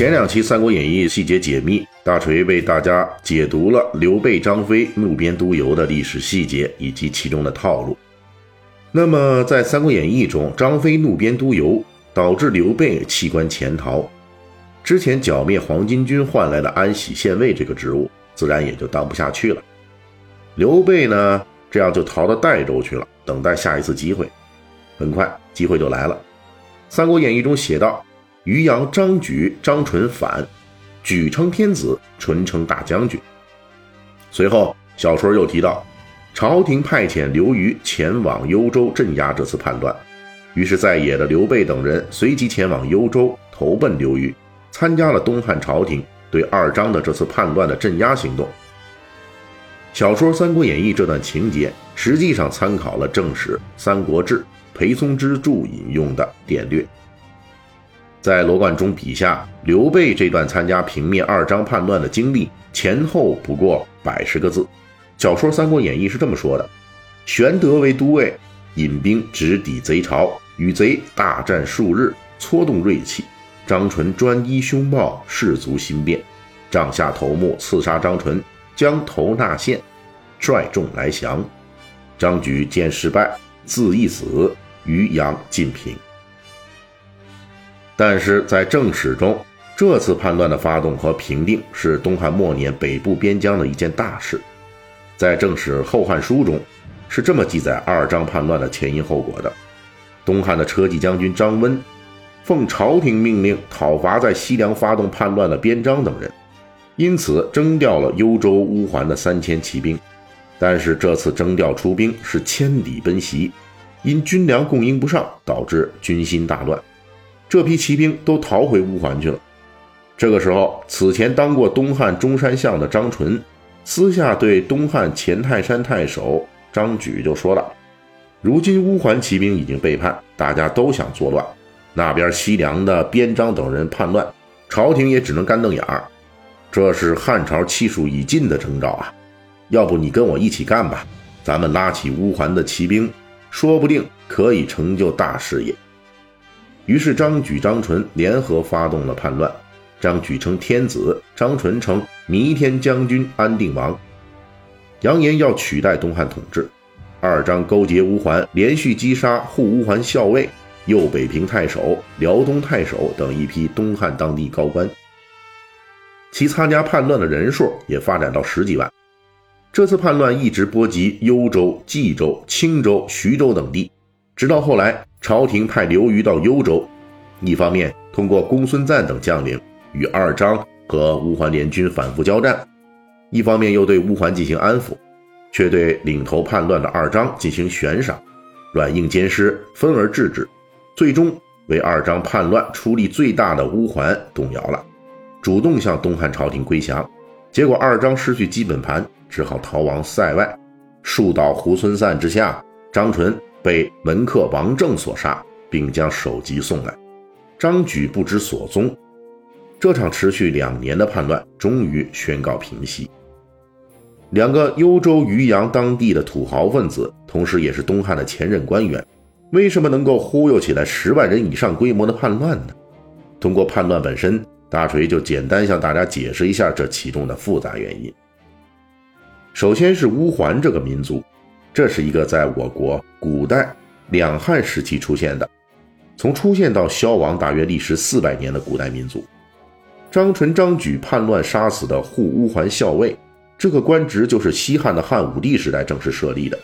前两期《三国演义》细节解密，大锤为大家解读了刘备、张飞怒鞭督邮的历史细节以及其中的套路。那么，在《三国演义》中，张飞怒鞭督邮，导致刘备弃官潜逃，之前剿灭黄巾军换来的安喜县尉这个职务，自然也就当不下去了。刘备呢，这样就逃到代州去了，等待下一次机会。很快，机会就来了，《三国演义》中写道。渔阳张举、张纯反，举称天子，纯称大将军。随后，小说又提到，朝廷派遣刘虞前往幽州镇压这次叛乱，于是，在野的刘备等人随即前往幽州投奔刘虞，参加了东汉朝廷对二张的这次叛乱的镇压行动。小说《三国演义》这段情节，实际上参考了正史《三国志》裴松之注引用的典略。在罗贯中笔下，刘备这段参加平灭二张叛乱的经历前后不过百十个字。小说《三国演义》是这么说的：玄德为都尉，引兵直抵贼巢，与贼大战数日，搓动锐气。张纯专一凶暴，士卒心变，帐下头目刺杀张纯，将头纳县，率众来降。张举见失败，自缢死，于阳尽平。但是在正史中，这次叛乱的发动和平定是东汉末年北部边疆的一件大事。在正史《后汉书》中，是这么记载二张叛乱的前因后果的：东汉的车骑将军张温，奉朝廷命令讨伐在西凉发动叛乱的边章等人，因此征调了幽州乌桓的三千骑兵。但是这次征调出兵是千里奔袭，因军粮供应不上，导致军心大乱。这批骑兵都逃回乌桓去了。这个时候，此前当过东汉中山相的张纯，私下对东汉前泰山太守张举就说了：“如今乌桓骑兵已经背叛，大家都想作乱。那边西凉的边章等人叛乱，朝廷也只能干瞪眼儿。这是汉朝气数已尽的征兆啊！要不你跟我一起干吧？咱们拉起乌桓的骑兵，说不定可以成就大事业。”于是张举、张纯联合发动了叛乱，张举称天子，张纯称弥天将军、安定王，扬言要取代东汉统治。二张勾结乌桓，连续击杀护乌桓校尉、右北平太守、辽东太守等一批东汉当地高官，其参加叛乱的人数也发展到十几万。这次叛乱一直波及幽州、冀州、青州、徐州等地。直到后来，朝廷派刘虞到幽州，一方面通过公孙瓒等将领与二张和乌桓联军反复交战，一方面又对乌桓进行安抚，却对领头叛乱的二张进行悬赏，软硬兼施，分而治之，最终为二张叛乱出力最大的乌桓动摇了，主动向东汉朝廷归降。结果二张失去基本盘，只好逃亡塞外，树倒猢狲散之下，张纯。被门客王正所杀，并将首级送来，张举不知所踪。这场持续两年的叛乱终于宣告平息。两个幽州渔阳当地的土豪分子，同时也是东汉的前任官员，为什么能够忽悠起来十万人以上规模的叛乱呢？通过叛乱本身，大锤就简单向大家解释一下这其中的复杂原因。首先是乌桓这个民族。这是一个在我国古代两汉时期出现的，从出现到消亡大约历时四百年的古代民族。张纯、张举叛乱杀死的护乌桓校尉，这个官职就是西汉的汉武帝时代正式设立的。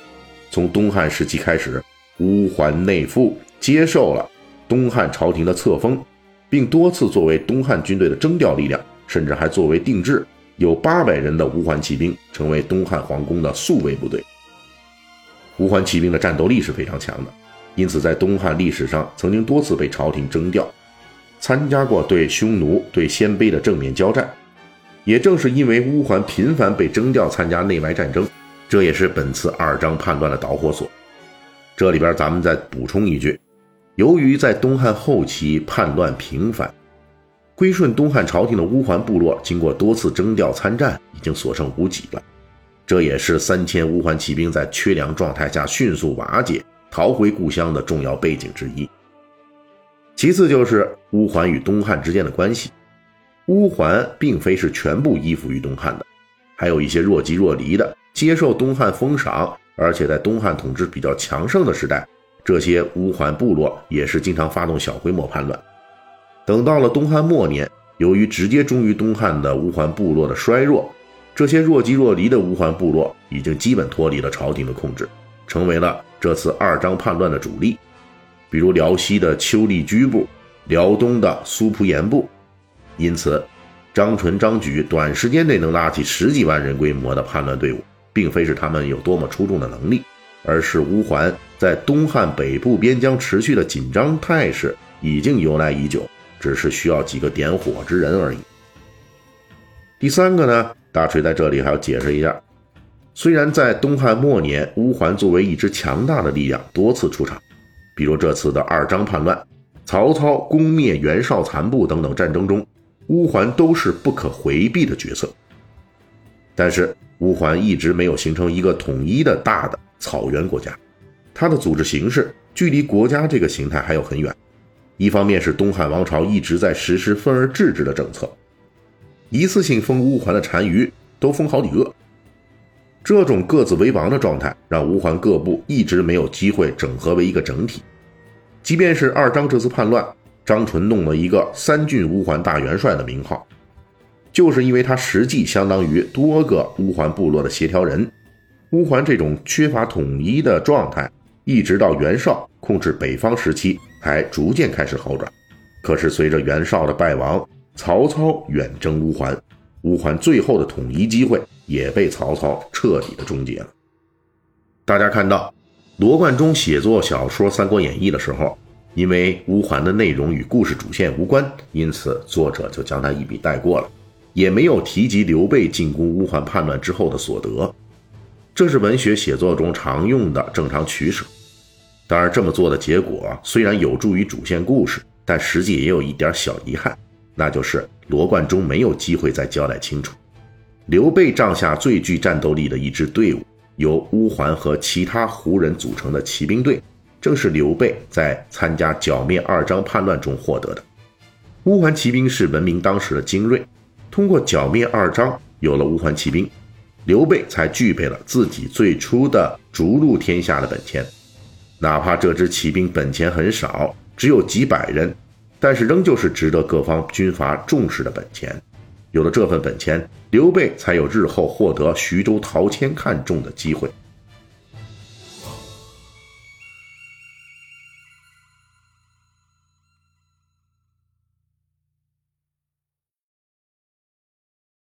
从东汉时期开始，乌桓内附接受了东汉朝廷的册封，并多次作为东汉军队的征调力量，甚至还作为定制，有八百人的乌桓骑兵成为东汉皇宫的宿卫部队。乌桓骑兵的战斗力是非常强的，因此在东汉历史上曾经多次被朝廷征调，参加过对匈奴、对鲜卑的正面交战。也正是因为乌桓频繁被征调参加内外战争，这也是本次二章叛乱的导火索。这里边咱们再补充一句：由于在东汉后期叛乱频繁，归顺东汉朝廷的乌桓部落经过多次征调参战，已经所剩无几了。这也是三千乌桓骑兵在缺粮状态下迅速瓦解、逃回故乡的重要背景之一。其次就是乌桓与东汉之间的关系，乌桓并非是全部依附于东汉的，还有一些若即若离的接受东汉封赏，而且在东汉统治比较强盛的时代，这些乌桓部落也是经常发动小规模叛乱。等到了东汉末年，由于直接忠于东汉的乌桓部落的衰弱。这些若即若离的乌桓部落已经基本脱离了朝廷的控制，成为了这次二章叛乱的主力。比如辽西的丘力居部、辽东的苏蒲延部。因此，张纯、张举短时间内能拉起十几万人规模的叛乱队伍，并非是他们有多么出众的能力，而是乌桓在东汉北部边疆持续的紧张态势已经由来已久，只是需要几个点火之人而已。第三个呢？大锤在这里还要解释一下，虽然在东汉末年，乌桓作为一支强大的力量多次出场，比如这次的二章叛乱、曹操攻灭袁绍残部等等战争中，乌桓都是不可回避的角色。但是乌桓一直没有形成一个统一的大的草原国家，它的组织形式距离国家这个形态还有很远。一方面是东汉王朝一直在实施分而治之的政策。一次性封乌桓的单于都封好几个，这种各自为王的状态，让乌桓各部一直没有机会整合为一个整体。即便是二张这次叛乱，张纯弄了一个三郡乌桓大元帅的名号，就是因为他实际相当于多个乌桓部落的协调人。乌桓这种缺乏统一的状态，一直到袁绍控制北方时期，才逐渐开始好转。可是随着袁绍的败亡，曹操远征乌桓，乌桓最后的统一机会也被曹操彻底的终结了。大家看到，罗贯中写作小说《三国演义》的时候，因为乌桓的内容与故事主线无关，因此作者就将它一笔带过了，也没有提及刘备进攻乌桓叛乱之后的所得。这是文学写作中常用的正常取舍。当然，这么做的结果虽然有助于主线故事，但实际也有一点小遗憾。那就是罗贯中没有机会再交代清楚，刘备帐下最具战斗力的一支队伍，由乌桓和其他胡人组成的骑兵队，正是刘备在参加剿灭二张叛乱中获得的。乌桓骑兵是闻名当时的精锐，通过剿灭二张，有了乌桓骑兵，刘备才具备了自己最初的逐鹿天下的本钱。哪怕这支骑兵本钱很少，只有几百人。但是仍旧是值得各方军阀重视的本钱，有了这份本钱，刘备才有日后获得徐州陶谦看中的机会。